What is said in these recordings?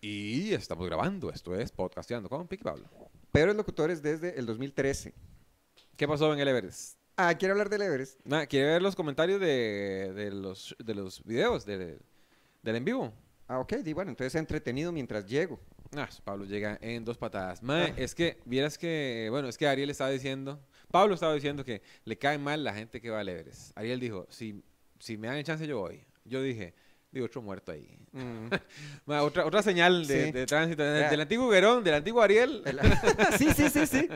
Y estamos grabando. Esto es Podcasteando con Piqui Pablo. Peores locutores desde el 2013. ¿Qué pasó en el Everest? Ah, quiero hablar del Everest. Nada, ¿Quiere ver los comentarios de, de los, de los videos de- del en vivo? Ah, ok, di bueno, entonces entretenido mientras llego. Ah, Pablo llega en dos patadas. Mae, es que, vieras que, bueno, es que Ariel estaba diciendo, Pablo estaba diciendo que le cae mal la gente que va al Everest. Ariel dijo, si, si me dan el chance yo voy. Yo dije, digo, otro muerto ahí. Mm. Otra, otra señal de, Sí. de tránsito. Ya. Del antiguo Guerón, del antiguo Ariel. El- sí, sí, sí, sí.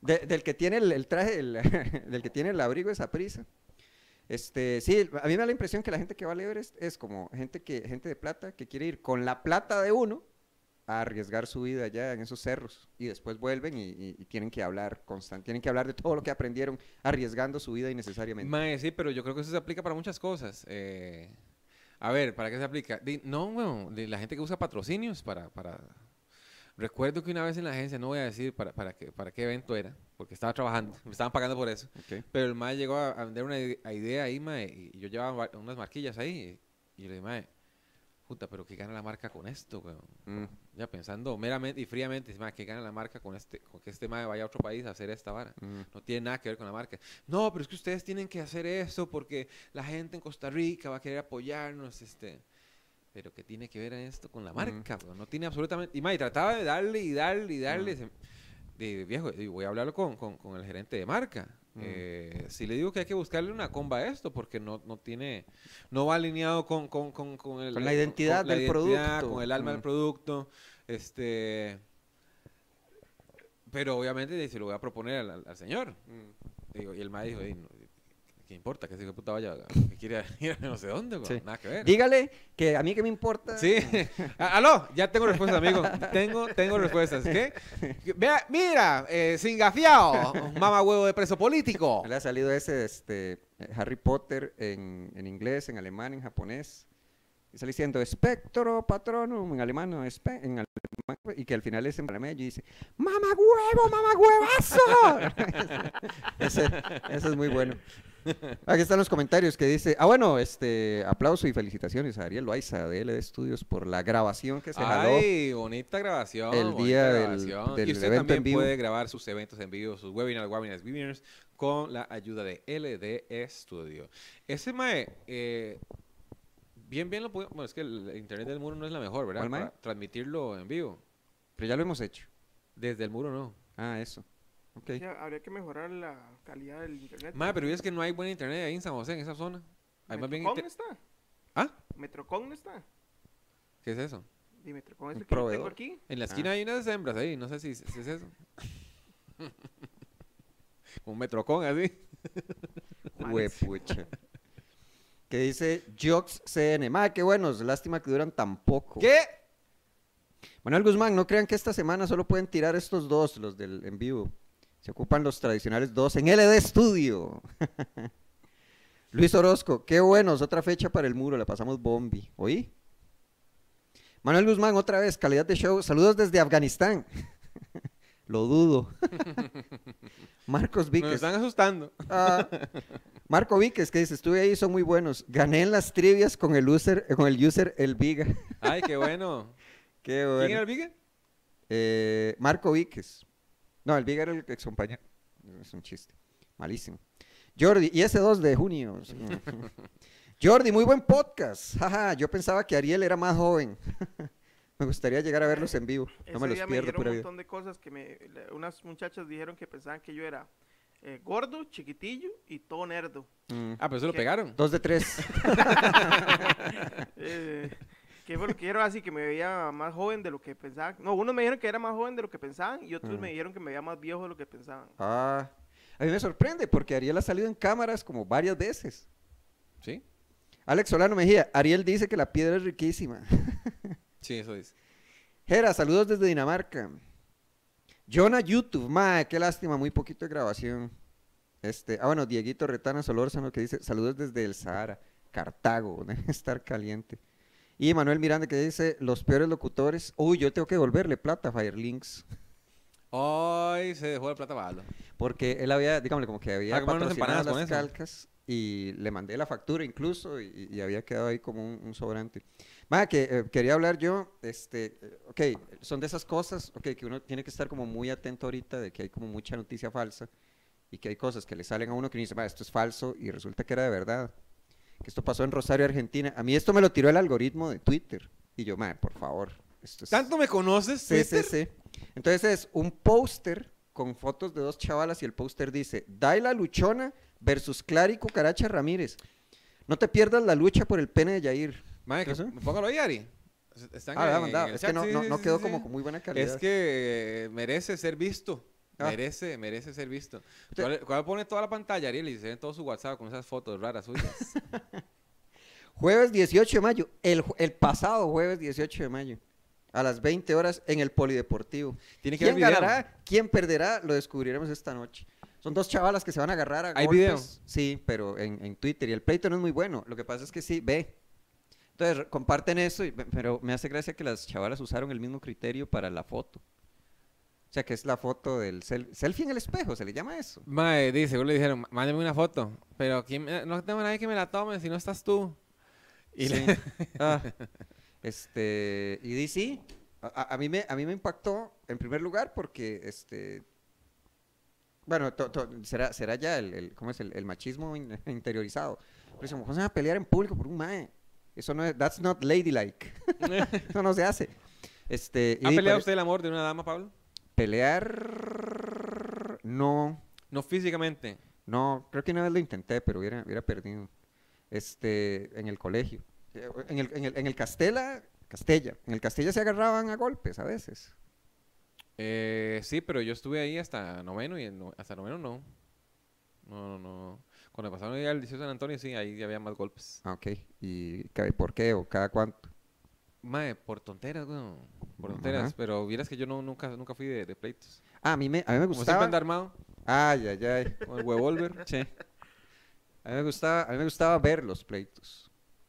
De- del que tiene el, el traje, el- del que tiene el abrigo esa prisa. Este, sí, a mí me da la impresión que la gente que va al Everest es como gente que gente de plata que quiere ir con la plata de uno a arriesgar su vida allá en esos cerros y después vuelven y, y- y tienen que hablar constant, tienen que hablar de todo lo que aprendieron arriesgando su vida innecesariamente. Mae, sí, pero yo creo que eso se aplica para muchas cosas. Eh, a ver, ¿para qué se aplica? Di- no, bueno, de la gente que usa patrocinios para, para... Recuerdo que una vez en la agencia, no voy a decir para, para, qué, para qué evento era, porque estaba trabajando, me estaban pagando por eso. Ok. Pero el mae llegó a, a vender una idea ahí, mae, y yo llevaba va- unas marquillas ahí, y yo le dije, mae, puta, pero ¿qué gana la marca con esto, weón? Mm. Ya pensando meramente y fríamente, mae, ¿qué gana la marca con este, con que este mae vaya a otro país a hacer esta vara? Mm. No tiene nada que ver con la marca. No, pero es que ustedes tienen que hacer eso porque la gente en Costa Rica va a querer apoyarnos, este. Pero ¿qué tiene que ver esto con la marca? weón? No tiene absolutamente... Y, mae, trataba de darle y darle y darle. de, viejo, y voy a hablarlo con, con- con el gerente de marca. Mm. Eh, si le digo que hay que buscarle una comba a esto porque no, no tiene... No va alineado con, con, con, con el- Con la identidad la del identidad, producto. Con el alma del Mm. producto. Este... Pero obviamente se lo voy a proponer al, señor. Digo, y el mae dijo, "Ey, no, ¿qué importa? Que ese puta vaya, que quiere ir a no sé dónde, güey? Sí. nada que ver. Dígale que a mí que me importa. Sí. A- Aló, ya tengo respuestas, amigo. Tengo, tengo respuestas. ¿Qué? Vea, mira, eh, sin gafiao, mama huevo de preso político. Le ha salido ese este, Harry Potter en, en inglés, en alemán, en japonés. Y sale diciendo Spectro Patronum en alemán, no, espe- en alemán, y que al final es en panameño y dice ¡Mamá huevo, mamá huevazo! ese, ese es muy bueno. Aquí están los comentarios que dice, ah bueno, este aplauso y felicitaciones a Ariel Loaiza de LD Studios por la grabación que se jaló. Ay, bonita grabación. el día del- grabación. del y usted evento en también vivo. puede grabar sus eventos en vivo, sus webinars, webinars, webinars, con la ayuda de LD Studio. Ese mae, eh, bien, bien lo puede, bueno, es que el internet del muro no es la mejor, ¿verdad? Para transmitirlo en vivo. Pero ya lo hemos hecho. Desde el muro no. Ah, eso. Sí, habría que mejorar la calidad del internet. Mae, pero es que no hay buen internet ahí en San José, en esa zona. Hay más bien... ¿Metrocom inter- no está? ¿Ah? ¿Metrocom no está? ¿Qué es eso? Y Metrocom es el que tengo proveedor. aquí. En la Ah. esquina hay unas hembras ahí, no sé si, si es eso. Un metrocón así. Huepucha. Que dice Jox CN. Madre, qué buenos. Lástima que duran tan poco. ¿Qué? Manuel Guzmán, no crean que esta semana solo pueden tirar estos dos, los del en vivo. Se ocupan los tradicionales dos en LD Studio. Luis Orozco, qué buenos. Otra fecha para el muro. La pasamos bombi. ¿Oí? Manuel Guzmán, otra vez. Calidad de show. Saludos desde Afganistán. Lo dudo. Marcos Nos Víquez. están asustando. Ah, Marco Víquez, que dice, estuve ahí, son muy buenos. Gané en las trivias con el user, con el user El Viga. Ay, qué bueno. Qué ¿Quién era bueno. el Vigue? Eh, Marco Víquez. No, el Viga era el ex compañero. Es un chiste. Malísimo. Jordi, y ese 2 de junio. sí. Jordi, muy buen podcast. Jaja, yo pensaba que Ariel era más joven. me gustaría llegar a verlos en vivo. No Ese me los día me pierdo, dijeron pura un vida. montón de cosas que me... Unas muchachas dijeron que pensaban que yo era eh, gordo, chiquitillo y todo nerdo. Mm. Ah, pero eso lo pegaron. Dos de tres. Eh, que fue lo que dijeron así, que me veía más joven de lo que pensaban. No, unos me dijeron que era más joven de lo que pensaban y otros Mm. me dijeron que me veía más viejo de lo que pensaban. Ah, a mí me sorprende porque Ariel ha salido en cámaras como varias veces. ¿Sí? Alex Solano Mejía, Ariel dice que la piedra es riquísima. Sí, eso dice. Jera, saludos desde Dinamarca. Jonah YouTube, mae, qué lástima, muy poquito de grabación. Este, ah, bueno, Dieguito Retana Solórzano que dice, saludos desde el Sahara, Cartago, debe estar caliente. Y Manuel Miranda que dice, los peores locutores, uy, yo tengo que devolverle plata a Firelinks, Ay, se dejó la plata balo. porque él había, digámosle, como que había Ah, patrocinado las con calcas y le mandé la factura incluso y, y había quedado ahí como un, un sobrante. Ma, que eh, quería hablar yo, este, eh, ok, son de esas cosas, ok, que uno tiene que estar como muy atento ahorita de que hay como mucha noticia falsa y que hay cosas que le salen a uno que uno dice, esto es falso y resulta que era de verdad. Que esto pasó en Rosario, Argentina. A mí esto me lo tiró el algoritmo de Twitter y yo, ma, por favor. Esto es... ¿Tanto me conoces, Sí, sí, Twitter? sí. Entonces es un póster con fotos de dos chavalas y el póster dice, Daila Luchona versus Clary Cucaracha Ramírez. No te pierdas la lucha por el pene de Yair. Mae, que- ¿Qué pasó? póngalo ahí, Ari. Están Ah, en- el Es que no, sí, sí, sí, quedó sí. como con muy buena calidad. Es que merece ser visto. Ah. Merece, merece ser visto. Usted- ¿Cuál, pone toda la pantalla, Ariel? Y se ven todo su WhatsApp con esas fotos raras suyas. Jueves 18 de mayo, el, el pasado jueves 18 de mayo, a las 20 horas en el Polideportivo. Tiene que haber ¿Quién video. ganará? ¿Quién perderá? Lo descubriremos esta noche. Son dos chavalas que se van a agarrar a ¿Hay golpes. video? Sí, pero en, en Twitter. Y el pleito no es muy bueno. Lo que pasa es que sí, ve. Entonces, comparten eso, y- pero me hace gracia que las chavalas usaron el mismo criterio para la foto. O sea, que es la foto del sel- selfie en el espejo, ¿se le llama eso? Mae, dice, seguro le dijeron, mándeme una foto. Pero ¿quién me- no tengo nadie que me la tome si no estás tú. Y Sí. le- Ah, este, y di sí, a, a- mí me, a mí me impactó en primer lugar porque, este, bueno, to- to- será, será ya el, el- ¿cómo es? El, el machismo in- interiorizado. Pero dice, ¿cómo se van a pelear en público por un mae? Eso no es, that's not ladylike. Eso no se hace. Este, ¿Ha peleado usted el amor de una dama, Pablo? Pelear, no, No físicamente. no, creo que una vez lo intenté, pero hubiera, hubiera perdido. Este, en el colegio. En el, en el, en el Castela, Castella, en el Castella se agarraban a golpes a veces. Eh, sí, pero yo estuve ahí hasta noveno y no- hasta noveno no. No, no, no. Cuando pasaron ahí al 18 de San Antonio, sí, ahí ya había más golpes. Ah, ok. ¿Y por qué o cada cuánto? Mae, por tonteras, weón. Por tonteras. Ajá. Pero vieras que yo no, nunca, nunca fui de, de pleitos. Ah, a mí me, a mí me Como siempre gustaba. anda armado, Ay, ay, ay. con el huevolver. Sí. A mí me gustaba, a mí me gustaba ver los pleitos.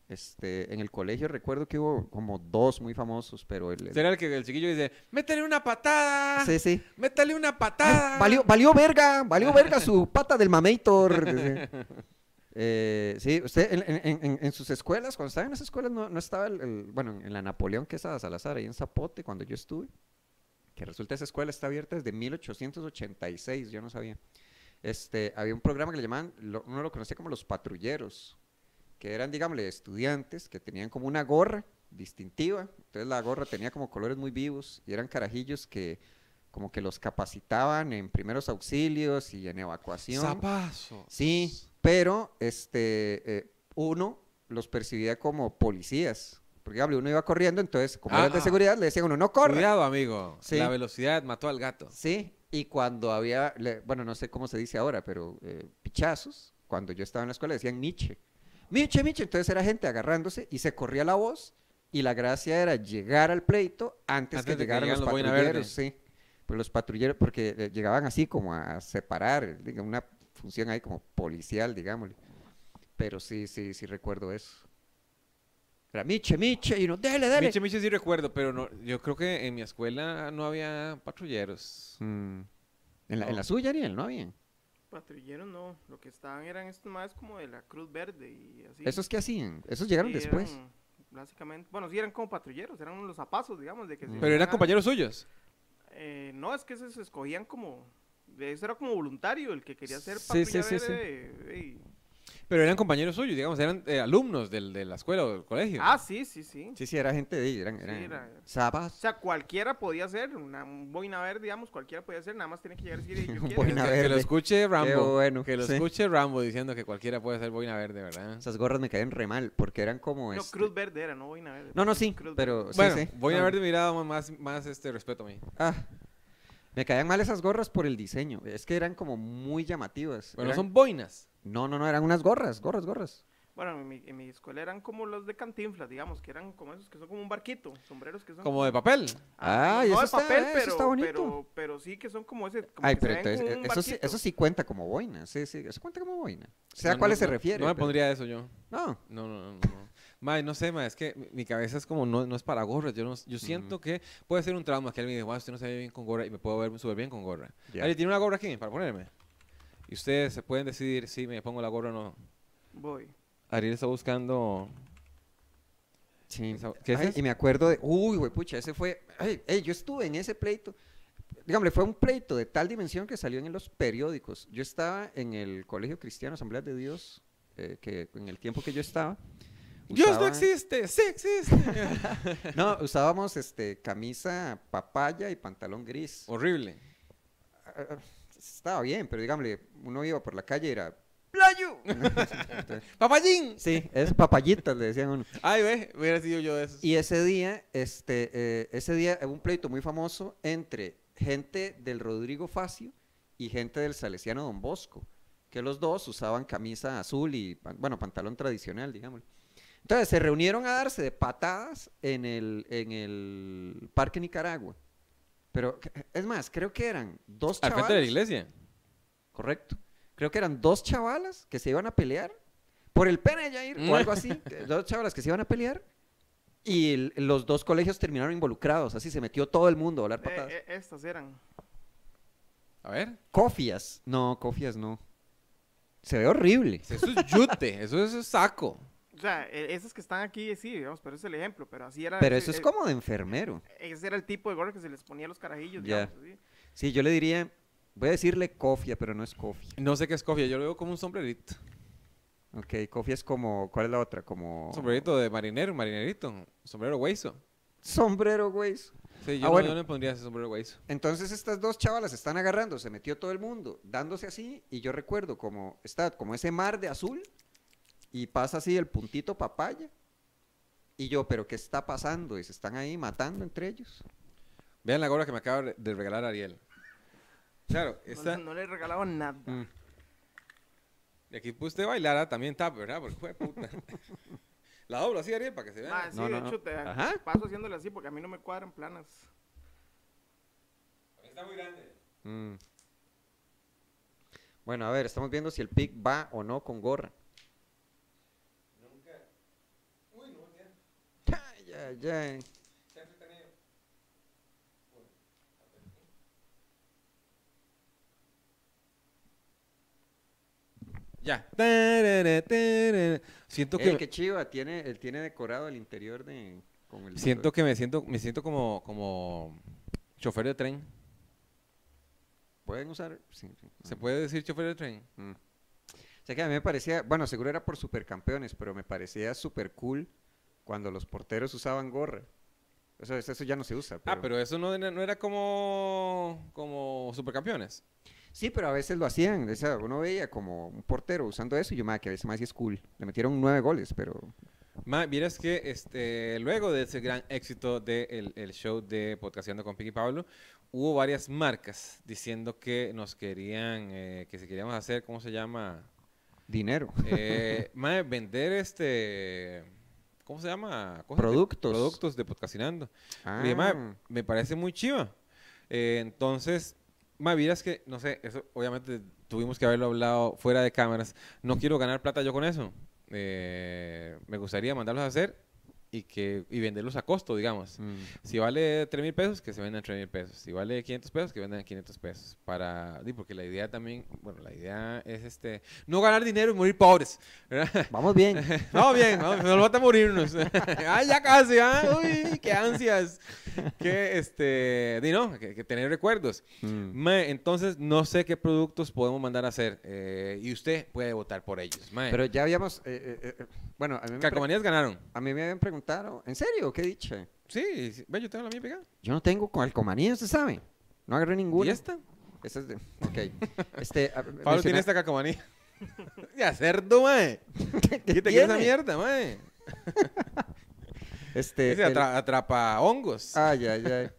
Este, en el colegio recuerdo que hubo como dos muy famosos, pero el, el- Será el que el chiquillo dice, métele una patada, sí, sí. métele una patada. valió, valió verga, valió verga su pata del mamator. Eh, sí, usted en, en- en- en sus escuelas, cuando estaba en las escuelas, no, no estaba el, el- bueno, en la Napoleón Quesada Salazar, ahí en Zapote, cuando yo estuve, que resulta esa escuela está abierta desde 1886, yo no sabía. Este, había un programa que le llamaban, lo- uno lo conocía como los patrulleros, que eran, digámosle, estudiantes que tenían como una gorra distintiva, entonces la gorra tenía como colores muy vivos y eran carajillos que como que los capacitaban en primeros auxilios y en evacuación. Zapazo. Sí, pero este eh, uno los percibía como policías. Porque digamos, uno iba corriendo, entonces, como eran de Ah. seguridad, le decían uno, no corra. Cuidado, amigo. Sí. La velocidad mató al gato. Sí, y cuando había, le- bueno, no sé cómo se dice ahora, pero eh, pichazos, cuando yo estaba en la escuela decían Miche. Miche, Miche, entonces era gente agarrándose y se corría la voz y la gracia era llegar al pleito antes, Antes que llegaran los los patrulleros, sí. Pues los patrulleros, porque eh, llegaban así como a separar, diga, una función ahí como policial, digámosle. Pero sí, sí, sí recuerdo eso. Era Miche, Miche, y no, dele, dele. Miche, Miche sí recuerdo, pero no, yo creo que en mi escuela no había patrulleros. Mm. En, la, en la suya, Ariel, ¿no había? Patrulleros no, lo que estaban eran estos más como de la Cruz Verde y así. ¿Esos qué hacían? Esos llegaron Sí, después. eran, básicamente, bueno, sí eran como patrulleros, eran los zapazos, digamos, de que se Pero eran compañeros suyos. Eh, no, es que esos se escogían como, eso era como voluntario, el que quería ser Sí, patrulla sí, sí, sí. verde, Pero eran compañeros suyos, digamos, eran eh, alumnos del, de la escuela o del colegio. Ah, sí, sí, sí. Sí, sí, era gente de ahí, eran, Sí, eran era- O sea, cualquiera podía ser, una, un boina verde, digamos, cualquiera podía ser, nada más tiene que llegar y decir, yo quiero. boina que, que verde. lo escuche Rambo. bueno, que lo sí. escuche Rambo diciendo que cualquiera puede ser boina verde, ¿verdad? Esas gorras me caían re mal, porque eran como... No, este- Cruz Verde era, no boina verde. No, no, sí, Cruz pero Verde. bueno, sí. boina No, verde me hubiera dado más, más este, respeto a mí. Ah, me caían mal esas gorras por el diseño. Es que eran como muy llamativas. Bueno, Eran- son boinas. No, no, no, eran unas gorras, gorras, gorras. Bueno, en mi, en mi escuela eran como los de Cantinflas, digamos, que eran como esos que son como un barquito, sombreros que son Como de papel. Ay, no eso de está- papel, pero, está bonito. Pero, pero sí que son como ese. Como Ay, que pero ven entonces, como un eso sí, barquito. eso sí cuenta como boina, sí, sí, eso cuenta como boina. O sea, No, ¿a cuáles no, se refiere? No me pero- pondría eso yo. No, No, no, no, no. Mae, no sé, mae, es que mi, cabeza es como, no, no es para gorras. Yo, no, yo siento que puede ser un trauma que alguien diga, wow, usted no se ve bien con gorra y me puedo ver súper bien con gorra. Alguien tiene una gorra aquí para ponerme. Y ustedes se pueden decidir si me pongo la gorra o no. Voy. Ariel está buscando. Sí. ¿Qué es Ay? Y me acuerdo de, uy, güey, pucha, ese fue, ay, ey, yo estuve en ese pleito. Dígame, fue un pleito de tal dimensión que salió en los periódicos. Yo estaba en el Colegio Cristiano Asamblea de Dios, eh, que en el tiempo que yo estaba. Dios no existe, sí existe. No, usábamos este, camisa papaya y pantalón gris. Horrible. Ah, ah, Estaba bien, pero dígame, uno iba por la calle y era ¡Playo! ¡Papayín! sí, es papayitas, le decían uno. Ay, ve, hubiera sido yo de esos. Y ese día, este, eh, ese día hubo un pleito muy famoso entre gente del Rodrigo Facio y gente del Salesiano Don Bosco, que los dos usaban camisa azul y, bueno, pantalón tradicional, digamos. Entonces se reunieron a darse de patadas en el, en el Parque Nicaragua. Pero, es más, creo que eran dos Al chavalas. frente de la iglesia. Correcto. Creo que eran dos chavalas que se iban a pelear por el pene de Jair o algo así. que- dos chavalas que se iban a pelear y el- los dos colegios terminaron involucrados. Así se metió todo el mundo a hablar Eh, patadas. eh, estas eran. A ver. Cofias. No, cofias no. Se ve horrible. Eso es yute, eso es saco. O sea, e- esas que están aquí, sí, digamos, pero ese es el ejemplo. Pero así era. Pero ese- eso es eh, como de enfermero. Ese era el tipo de gorra que se les ponía a los carajillos, Ya. digamos. así. Sí, yo le diría, voy a decirle cofia, pero no es cofia. No sé qué es cofia, yo lo veo como un sombrerito. Ok, cofia es como, ¿cuál es la otra? Como... Sombrerito de marinero, marinerito. Sombrero hueso. Sombrero, güey. Sí, yo, Ah, no, bueno. yo no me pondría ese sombrero hueso. Entonces estas dos chavalas están agarrando, se metió todo el mundo, dándose así, y yo recuerdo como está como ese mar de azul, y pasa así el puntito papaya, y yo, pero ¿qué está pasando? Y se están ahí matando entre ellos. Vean la gorra que me acaba de regalar Ariel. Claro, No, esta. no le regalaban nada. Mm. Y aquí pues usted bailara también tap, ¿verdad? Porque fue puta. La doblo así, Ariel, para que se vea. Ah, sí, No, de no, hecho, no. te Ajá. paso haciéndole así porque a mí no me cuadran planas. Está muy grande. Mm. Bueno, a ver, estamos viendo si el pic va o no con gorra. Nunca. Uy, no, ya. Ay, ay. Ya. Tarara, tarara. Siento Ey, que qué chiva, tiene, él tiene decorado el interior de... Con el siento que me siento me siento como como chofer de tren. ¿Pueden usar? Sí, sí. ¿Se puede decir chofer de tren? Mm. O sea que a mí me parecía, bueno, seguro era por supercampeones, pero me parecía súper cool cuando los porteros usaban gorra. O sea, eso ya no se usa. Ah, pero eso no era, no era como como supercampeones. Sí, pero a veces lo hacían. o sea, uno veía como un portero usando eso y yo, madre, que a veces más es cool. Le metieron nueve goles, pero... Ma, vieras que este, luego de ese gran éxito del el show de Podcastando con Piqui Pablo, hubo varias marcas diciendo que nos querían, eh, que si queríamos hacer, ¿cómo se llama? Dinero. Eh, ma, vender este, ¿cómo se llama? Cosas de- Productos. productos de Podcastinando. Ah, Y, ma, me parece muy chiva. Eh, entonces, ma, vieras que, no sé, eso obviamente tuvimos que haberlo hablado fuera de cámaras. No quiero ganar plata yo con eso. Eh, me gustaría mandarlos a hacer y que y venderlos a costo, digamos. mm. Si vale 3 mil pesos, que se vendan 3 mil pesos. Si vale 500 pesos, que vendan 500 pesos. Para, porque la idea también, bueno, la idea es este, no ganar dinero y morir pobres. ¿verdad? Vamos bien. No, bien, vamos, nos falta morirnos. Ay, ya casi, ¿ah? Uy, qué ansias. Que, este, di, no, que, que tener recuerdos. Mm. Entonces, no sé qué productos podemos mandar a hacer. eh, y usted puede votar por ellos. Pero ya habíamos... eh, eh, eh, bueno, a mí, me Calcomanías ganaron. a mí me habían preguntado, ¿en serio? ¿Qué dicha? Sí, sí. ve, yo tengo la mía pegada. Yo no tengo calcomanía, ¿usted sabe? No agarré ¿Y ninguna. esta? Esa es de... Ok. Este, a- Pablo menciona- tiene esta calcomanía. ya, cerdo, mae. ¿Qué ¿Qué te esa mierda, mae? Este, Ese el- atra- atrapa hongos. Ay, ay, ay.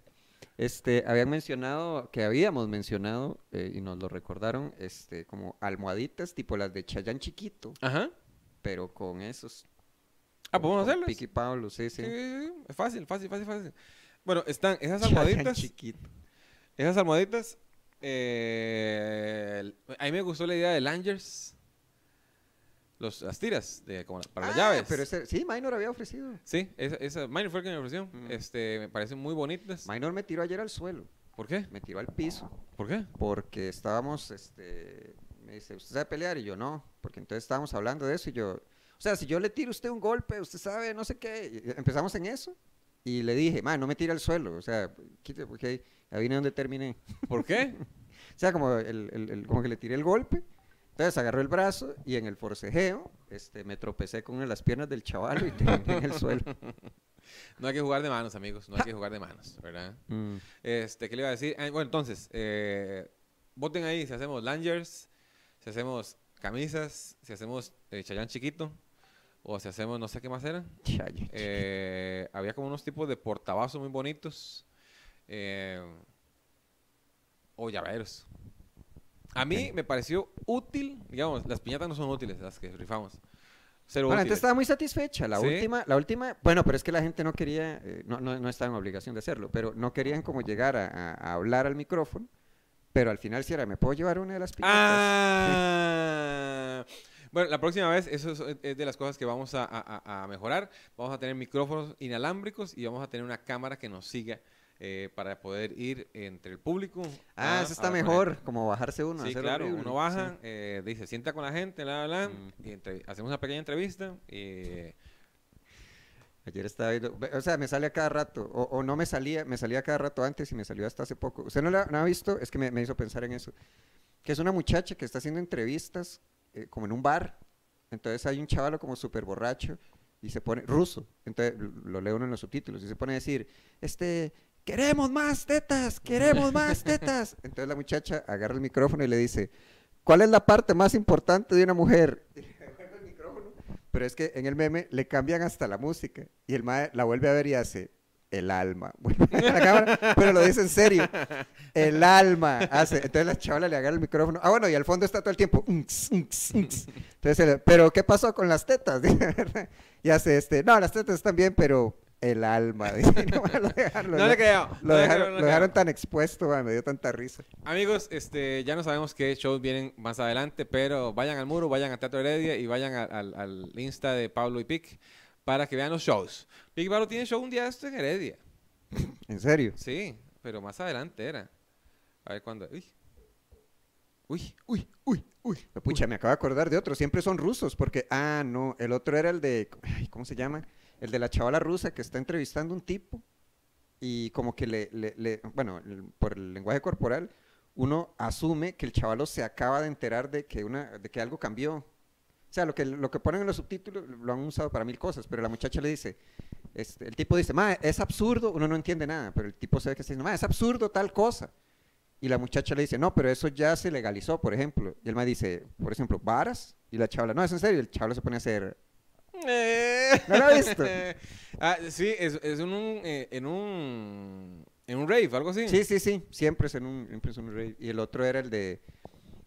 Este, habían mencionado, que habíamos mencionado, eh, y nos lo recordaron, este, como almohaditas tipo las de Chayán chiquito, Ajá. pero con esos. Ah, ¿podemos hacerlas? Piqui Pablo, sí, Sí, sí. Es fácil, fácil, fácil, fácil. Bueno, están esas almohaditas. chiquito. Esas almohaditas. eh, el- a mí me gustó la idea de Langers. Los, las tiras de, como para las Ah, llaves. Pero ese, sí, Minor había ofrecido. Sí, esa, esa Minor fue el que me ofreció. Mm. Este, me parecen muy bonitas. Minor me tiró ayer al suelo, ¿Por qué? me tiró al piso, ¿Por qué? porque estábamos, este, me dice, ¿usted sabe pelear? Y yo no, porque entonces estábamos hablando de eso y yo, o sea, si yo le tiro a usted un golpe, usted sabe, no sé qué. Y Empezamos en eso y le dije, ma, no me tire al suelo. O sea, quite, porque ahí vine donde terminé. ¿Por qué? O sea, como, el, el- el- como que le tiré el golpe. Entonces agarró el brazo y en el forcejeo este, me tropecé con una de las piernas del chaval y terminé en el suelo. No hay que jugar de manos, amigos. No hay que jugar de manos, ¿verdad? Mm. Este, ¿qué le iba a decir? Ah, bueno, entonces, eh, voten ahí si hacemos Langers, si hacemos camisas, si hacemos eh, Chayán chiquito, o si hacemos no sé qué más eran. Eh, había como unos tipos de portavasos muy bonitos. eh, o llaveros. A mí Ok. me pareció útil, digamos, las piñatas no son útiles, las que rifamos. Cero Bueno, la gente útiles. estaba muy satisfecha. La ¿Sí? última, la última, bueno, pero es que la gente no quería, eh, no, no, no estaba en obligación de hacerlo, pero no querían como llegar a, a- a hablar al micrófono, pero al final sí era, ¿me puedo llevar una de las piñatas? Ah. Bueno, la próxima vez, eso es, es de las cosas que vamos a, a- a- mejorar. Vamos a tener micrófonos inalámbricos y vamos a tener una cámara que nos siga eh, para poder ir entre el público. Ah, a eso está mejor, gente. como bajarse uno. Sí, hacer claro, horrible, uno baja, sí. eh, dice, sienta con la gente, bla, bla, bla, Mm. y entre- hacemos una pequeña entrevista. y Ayer estaba viendo, o sea, me sale a cada rato, o, o no me salía, me salía a cada rato antes y me salió hasta hace poco. ¿Usted no la no ha visto? Es que me, me hizo pensar en eso. Que es una muchacha que está haciendo entrevistas eh, como en un bar. Entonces hay un chavalo como súper borracho y se pone, ruso, entonces lo leo uno en los subtítulos, y se pone a decir, este, queremos más tetas, queremos más tetas. Entonces la muchacha agarra el micrófono y le dice, ¿cuál es la parte más importante de una mujer? Pero es que en el meme le cambian hasta la música y el mae la vuelve a ver y hace el alma. La cámara, pero lo dice en serio. El alma hace. Entonces la chavala le agarra el micrófono. Ah, bueno, y al fondo está todo el tiempo. Entonces, pero ¿qué pasó con las tetas? Y hace este, no, las tetas están bien, pero el alma. Dice, no, lo dejaron, no le creo. lo no dejaron, creo, no lo dejaron creo. tan expuesto, me dio tanta risa. Amigos, este, ya no sabemos qué shows vienen más adelante, pero vayan al muro, vayan a Teatro Heredia y vayan a- al Insta de Pablo y Pic para que vean los shows. Y Pablo tiene show un día esto en Heredia. En serio. Sí, pero más adelante era. A ver cuándo. Uy. Uy, uy, uy, uy. Pucha, me acabo de acordar de otro. Siempre son rusos, porque, ah, no, el otro era el de, ay, ¿cómo se llama? El de la chavala rusa que está entrevistando un tipo y como que le, le- le- bueno, el- por el lenguaje corporal, uno asume que el chavalo se acaba de enterar de que, una, de que algo cambió. O sea, lo que, lo que ponen en los subtítulos lo han usado para mil cosas, pero la muchacha le dice, este, el tipo dice, ma, es absurdo, uno no entiende nada, pero el tipo sabe que está diciendo, ma, es absurdo tal cosa. Y la muchacha le dice, no, pero eso ya se legalizó, por ejemplo. Y el ma dice, por ejemplo, varas. Y la chavala, no, es en serio. Y el chaval se pone a hacer, ¿No lo ha visto? ah, sí, es, es en un, eh, en un en un rave, algo así. sí, sí, sí, siempre es en un, siempre es un rave. Y el otro era el de,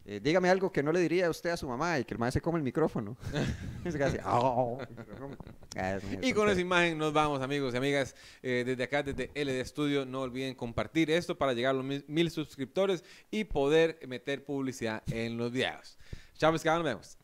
eh, dígame algo que no le diría a usted a su mamá y que el ma se come el micrófono. y se "Oh". Ah, Y con esa imagen nos vamos, amigos y amigas. Eh, desde acá, desde LD Studio, no olviden compartir esto para llegar a los mil, mil suscriptores y poder meter publicidad en los videos. Chao, pescado, nos vemos.